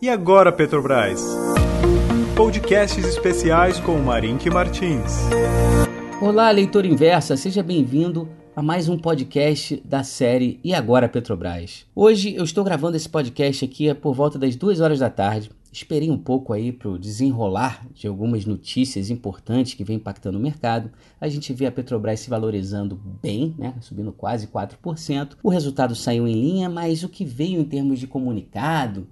E agora, Petrobras? Podcasts especiais com Marink Martins. Olá, leitor inversa, seja bem-vindo a mais um podcast da série E Agora Petrobras. Hoje eu estou gravando esse podcast aqui por volta das duas horas da tarde. Esperei um pouco aí para o desenrolar de algumas notícias importantes que vem impactando o mercado. A gente vê a Petrobras se valorizando bem, né, subindo quase 4%. O resultado saiu em linha, mas o que veio em termos de comunicado,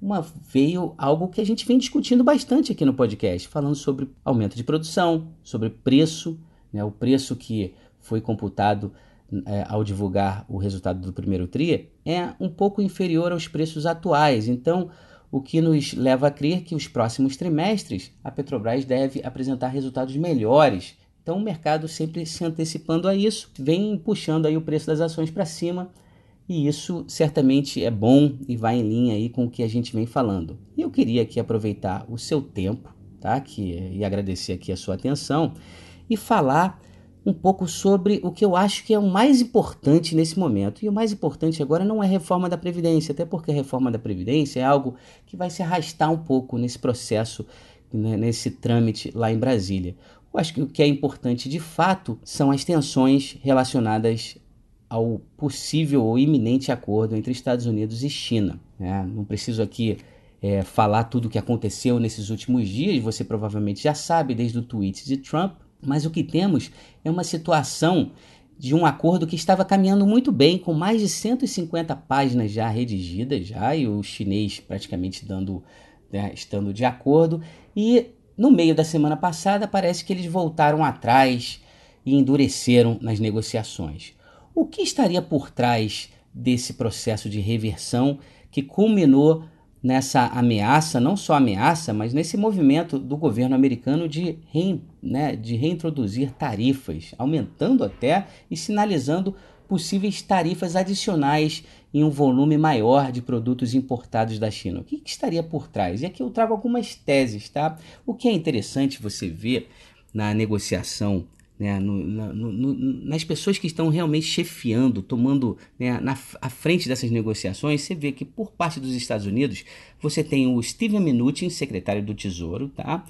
uma, veio algo que a gente vem discutindo bastante aqui no podcast, falando sobre aumento de produção, sobre preço, né, o preço que foi computado é, ao divulgar o resultado do primeiro TRI é um pouco inferior aos preços atuais. Então, o que nos leva a crer que os próximos trimestres a Petrobras deve apresentar resultados melhores. Então, o mercado sempre se antecipando a isso, vem puxando aí o preço das ações para cima e isso certamente é bom e vai em linha aí com o que a gente vem falando. E eu queria aqui aproveitar o seu tempo, tá? Que, e agradecer aqui a sua atenção e falar um pouco sobre o que eu acho que é o mais importante nesse momento. E o mais importante agora não é a reforma da Previdência, até porque a reforma da Previdência é algo que vai se arrastar um pouco nesse processo, né, nesse trâmite lá em Brasília. Eu acho que o que é importante de fato são as tensões relacionadas ao possível ou iminente acordo entre Estados Unidos e China. Né? Não preciso aqui é, falar tudo o que aconteceu nesses últimos dias, você provavelmente já sabe desde o tweet de Trump, mas o que temos é uma situação de um acordo que estava caminhando muito bem, com mais de 150 páginas já redigidas, já, e o chinês praticamente dando, né, estando de acordo. E no meio da semana passada parece que eles voltaram atrás e endureceram nas negociações. O que estaria por trás desse processo de reversão que culminou nessa ameaça, não só ameaça, mas nesse movimento do governo americano de, né, de reintroduzir tarifas, aumentando até e sinalizando possíveis tarifas adicionais em um volume maior de produtos importados da China. O que, que estaria por trás? E aqui eu trago algumas teses, tá? O que é interessante você ver na negociação né, no, no, nas pessoas que estão realmente chefiando, tomando né, na à frente dessas negociações, você vê que por parte dos Estados Unidos você tem o Steven Mnuchin, secretário do Tesouro, tá?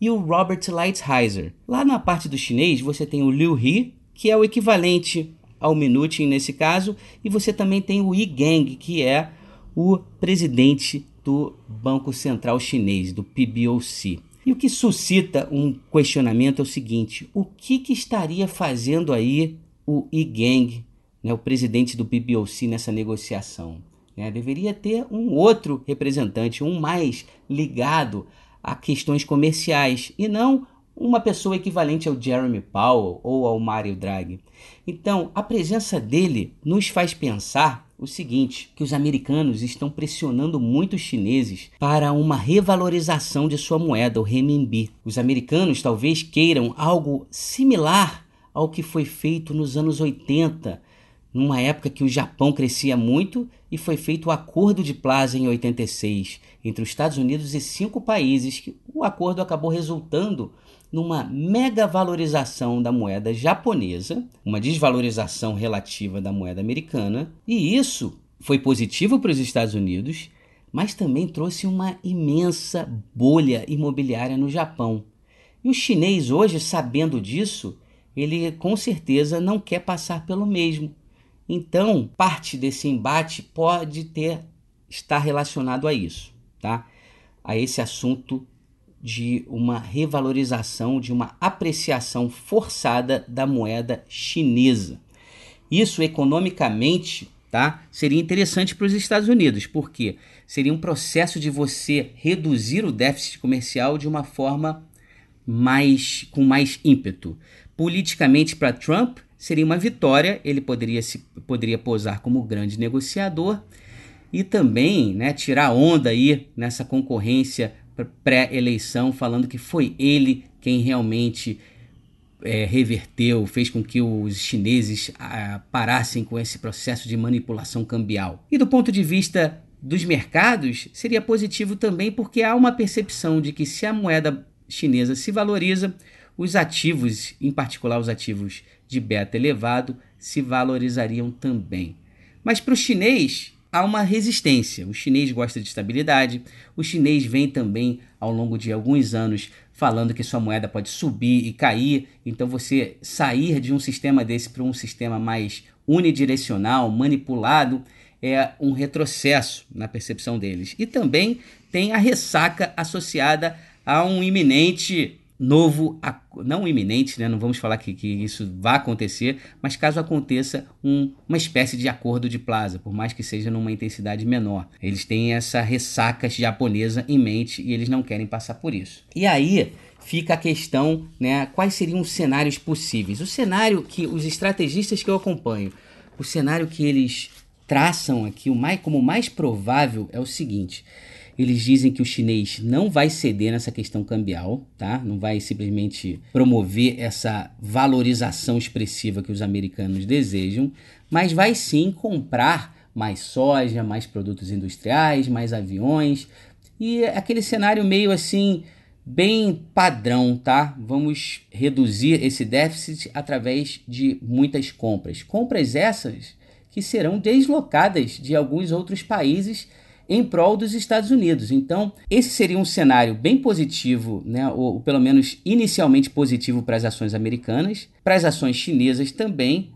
e o Robert Lighthizer. Lá na parte do chinês você tem o Liu He, que é o equivalente ao Mnuchin nesse caso, e você também tem o Yi Gang, que é o presidente do Banco Central Chinês, do PBOC. E o que suscita um questionamento é o seguinte: o que, que estaria fazendo aí o Gang, né, o presidente do BBOC, nessa negociação? Né? Deveria ter um outro representante, um mais ligado a questões comerciais e não uma pessoa equivalente ao Jeremy Powell ou ao Mario Draghi. Então, a presença dele nos faz pensar o seguinte, que os americanos estão pressionando muito os chineses para uma revalorização de sua moeda, o renminbi. Os americanos talvez queiram algo similar ao que foi feito nos anos 80, numa época que o Japão crescia muito e foi feito o Acordo de Plaza em 86 entre os Estados Unidos e cinco países. Que o acordo acabou resultando numa mega valorização da moeda japonesa, uma desvalorização relativa da moeda americana, e isso foi positivo para os Estados Unidos, mas também trouxe uma imensa bolha imobiliária no Japão. E o chinês hoje, sabendo disso, ele com certeza não quer passar pelo mesmo. Então, parte desse embate pode ter estar relacionado a isso, tá? A esse assunto de uma revalorização, de uma apreciação forçada da moeda chinesa. Isso economicamente tá, seria interessante para os Estados Unidos, porque seria um processo de você reduzir o déficit comercial de uma forma mais com mais ímpeto. Politicamente para Trump seria uma vitória, ele poderia se poderia posar como grande negociador e também, né, tirar onda aí nessa concorrência pré-eleição, falando que foi ele quem realmente é, reverteu, fez com que os chineses ah, parassem com esse processo de manipulação cambial. E do ponto de vista dos mercados, seria positivo também porque há uma percepção de que se a moeda chinesa se valoriza, os ativos, em particular os ativos de beta elevado, se valorizariam também. Mas para o chinês, há uma resistência. O chinês gosta de estabilidade, o chinês vem também ao longo de alguns anos falando que sua moeda pode subir e cair. Então, você sair de um sistema desse para um sistema mais unidirecional, manipulado, é um retrocesso na percepção deles. E também tem a ressaca associada a um iminente novo, não iminente, né? não vamos falar que, que isso vai acontecer, mas caso aconteça um, uma espécie de acordo de plaza, por mais que seja numa intensidade menor. Eles têm essa ressaca japonesa em mente e eles não querem passar por isso. E aí fica a questão, né? Quais seriam os cenários possíveis? O cenário que os estrategistas que eu acompanho, o cenário que eles traçam aqui o mais, como mais provável é o seguinte: eles dizem que o chinês não vai ceder nessa questão cambial, tá? Não vai simplesmente promover essa valorização expressiva que os americanos desejam, mas vai sim comprar mais soja, mais produtos industriais, mais aviões e aquele cenário meio assim bem padrão, tá? Vamos reduzir esse déficit através de muitas compras. Compras essas que serão deslocadas de alguns outros países em prol dos Estados Unidos. Então, esse seria um cenário bem positivo, né, ou, ou pelo menos inicialmente positivo para as ações americanas, para as ações chinesas também,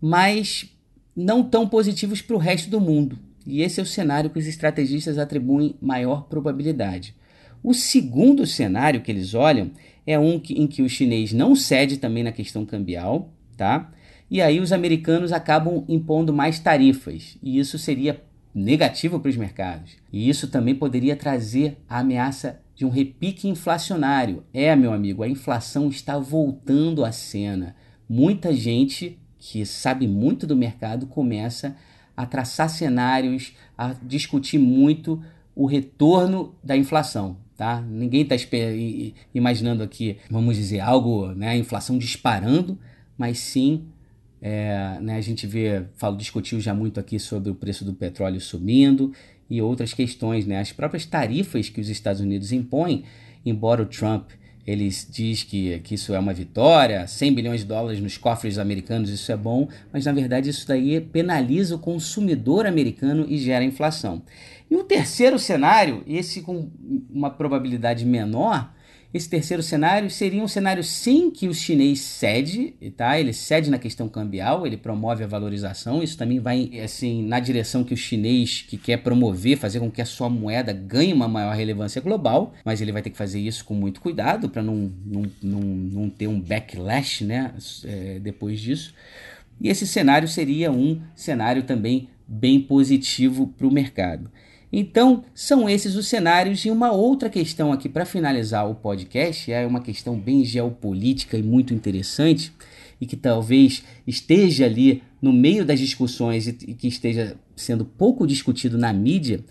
mas não tão positivos para o resto do mundo. E esse é o cenário que os estrategistas atribuem maior probabilidade. O segundo cenário que eles olham é um que, em que o chinês não cede também na questão cambial, tá? E aí os americanos acabam impondo mais tarifas, e isso seria negativo para os mercados. E isso também poderia trazer a ameaça de um repique inflacionário. É, meu amigo, a inflação está voltando à cena. Muita gente que sabe muito do mercado começa a traçar cenários, a discutir muito o retorno da inflação. Tá? Ninguém está imaginando aqui, vamos dizer, algo, né, a inflação disparando, mas sim é, né, a gente vê, falo, discutiu já muito aqui sobre o preço do petróleo subindo e outras questões, né? As próprias tarifas que os Estados Unidos impõem, embora o Trump eles diz que, que isso é uma vitória, 100 bilhões de dólares nos cofres americanos, isso é bom, mas na verdade isso daí penaliza o consumidor americano e gera inflação. E o terceiro cenário, esse com uma probabilidade menor, esse terceiro cenário seria um cenário sim que o chinês cede, tá? Ele cede na questão cambial, ele promove a valorização. Isso também vai assim na direção que o chinês que quer promover, fazer com que a sua moeda ganhe uma maior relevância global, mas ele vai ter que fazer isso com muito cuidado para não, não, não, não ter um backlash, né? É, depois disso. E esse cenário seria um cenário também bem positivo para o mercado. Então, são esses os cenários. E uma outra questão aqui para finalizar o podcast é uma questão bem geopolítica e muito interessante e que talvez esteja ali no meio das discussões e que esteja sendo pouco discutido na mídia,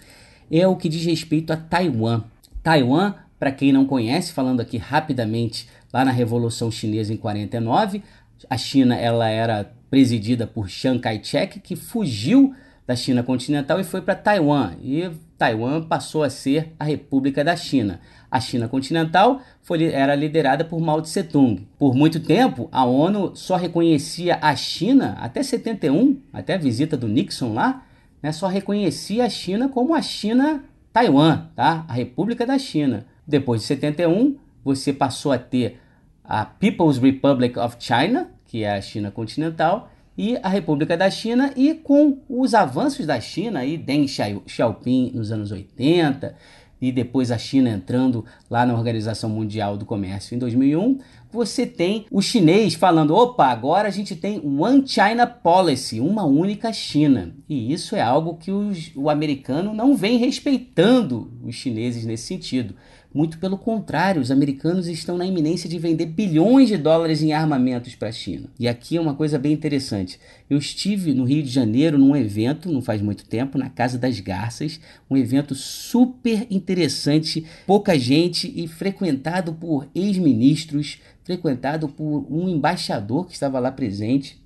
é o que diz respeito a Taiwan. Taiwan, para quem não conhece, falando aqui rapidamente, lá na Revolução Chinesa em 49, a China ela era presidida por Chiang Kai-shek, que fugiu da China continental e foi para Taiwan. E Taiwan passou a ser a República da China. A China continental foi, era liderada por Mao Tse Tung. Por muito tempo, a ONU só reconhecia a China, até 71, até a visita do Nixon lá, né, só reconhecia a China como a China Taiwan, tá? a República da China. Depois de 71, você passou a ter a People's Republic of China, que é a China continental, e a República da China e com os avanços da China aí Deng Xiaoping nos anos 80 e depois a China entrando lá na Organização Mundial do Comércio em 2001, você tem o chinês falando: opa, agora a gente tem One China Policy, uma única China. E isso é algo que os, o americano não vem respeitando os chineses nesse sentido. Muito pelo contrário, os americanos estão na iminência de vender bilhões de dólares em armamentos para a China. E aqui é uma coisa bem interessante. Eu estive no Rio de Janeiro num evento, não faz muito tempo, na Casa das Garças, um evento super interessante, pouca gente e frequentado por ex-ministros, frequentado por um embaixador que estava lá presente,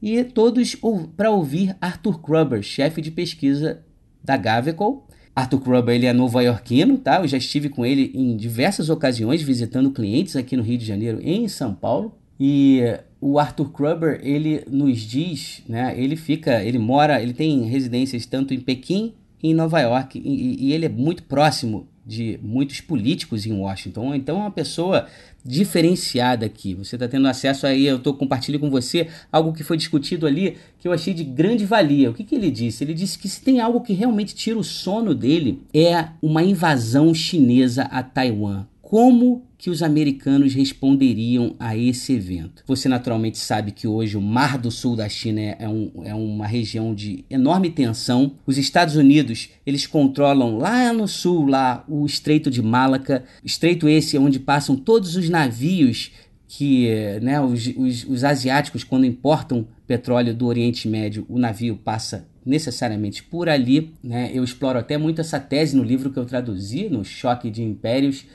e todos para ouvir Arthur Kruber, chefe de pesquisa da Gaveco, Arthur Kruber ele é nova-iorquino, tá? Eu já estive com ele em diversas ocasiões visitando clientes aqui no Rio de Janeiro e em São Paulo. E o Arthur Kruber, ele nos diz, né, ele fica, ele mora, ele tem residências tanto em Pequim e em Nova York, e, e ele é muito próximo de muitos políticos em Washington. Então é uma pessoa diferenciada aqui. Você está tendo acesso aí, eu estou compartilhando com você algo que foi discutido ali que eu achei de grande valia. O que, que ele disse? Ele disse que se tem algo que realmente tira o sono dele é uma invasão chinesa a Taiwan. Como que os americanos responderiam a esse evento? Você naturalmente sabe que hoje o Mar do Sul da China é, é, um, é uma região de enorme tensão. Os Estados Unidos eles controlam lá no sul lá o Estreito de Malaca, estreito esse onde passam todos os navios que né, os, os, os asiáticos quando importam petróleo do Oriente Médio, o navio passa necessariamente por ali. Né? Eu exploro até muito essa tese no livro que eu traduzi, no Choque de Impérios,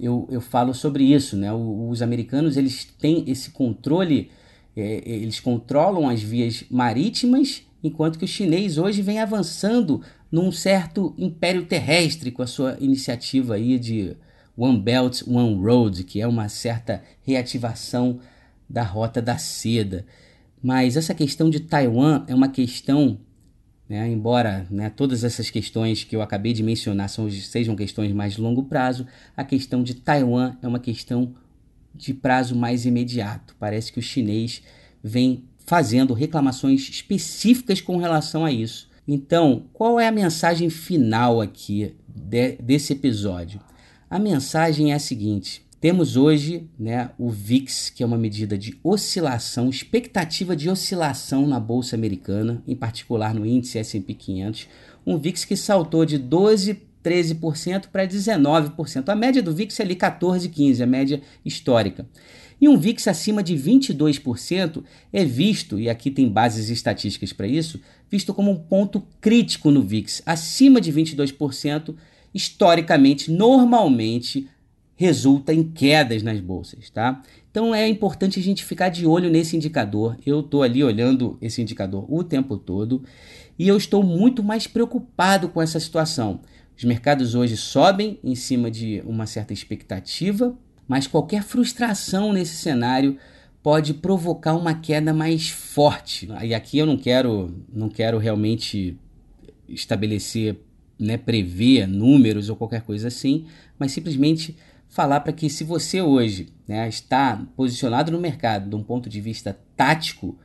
eu, eu falo sobre isso, né? Os americanos eles têm esse controle, é, eles controlam as vias marítimas, enquanto que o chinês hoje vem avançando num certo império terrestre com a sua iniciativa aí de One Belt, One Road, que é uma certa reativação da rota da seda. Mas essa questão de Taiwan é uma questão né? Embora né, todas essas questões que eu acabei de mencionar são, sejam questões mais de longo prazo, a questão de Taiwan é uma questão de prazo mais imediato. Parece que o chinês vem fazendo reclamações específicas com relação a isso. Então, qual é a mensagem final aqui de, desse episódio? A mensagem é a seguinte: temos hoje né, o VIX, que é uma medida de oscilação, expectativa de oscilação na Bolsa Americana, em particular no índice SP 500. Um VIX que saltou de 12, 13% para 19%. A média do VIX é ali 14, 15, a média histórica. E um VIX acima de 22% é visto, e aqui tem bases estatísticas para isso, visto como um ponto crítico no VIX. Acima de 22%, historicamente, normalmente, resulta em quedas nas bolsas, tá? Então é importante a gente ficar de olho nesse indicador. Eu estou ali olhando esse indicador o tempo todo e eu estou muito mais preocupado com essa situação. Os mercados hoje sobem em cima de uma certa expectativa, mas qualquer frustração nesse cenário pode provocar uma queda mais forte. E aqui eu não quero, não quero realmente estabelecer, né, prever números ou qualquer coisa assim, mas simplesmente falar para que se você hoje né, está posicionado no mercado de um ponto de vista tático,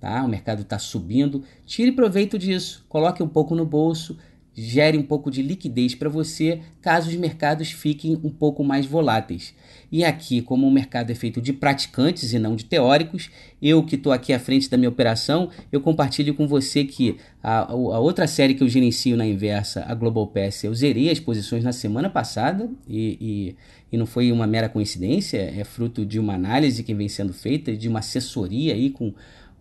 tá? o mercado está subindo, tire proveito disso, coloque um pouco no bolso, gere um pouco de liquidez para você, caso os mercados fiquem um pouco mais voláteis. E aqui, como o mercado é feito de praticantes e não de teóricos, eu que estou aqui à frente da minha operação, eu compartilho com você que a, a outra série que eu gerencio na inversa, a Global Pass, eu zerei as posições na semana passada e, e, e não foi uma mera coincidência, é fruto de uma análise que vem sendo feita, de uma assessoria aí com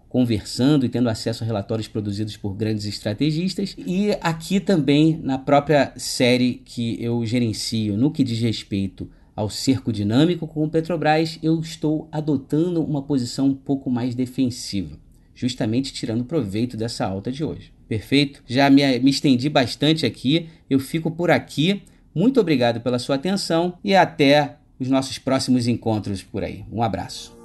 conversando e tendo acesso a relatórios produzidos por grandes estrategistas. E aqui também na própria série que eu gerencio, no que diz respeito ao cerco dinâmico com o Petrobras, eu estou adotando uma posição um pouco mais defensiva, justamente tirando proveito dessa alta de hoje. Perfeito? Já me, me estendi bastante aqui, eu fico por aqui. Muito obrigado pela sua atenção e até os nossos próximos encontros por aí. Um abraço.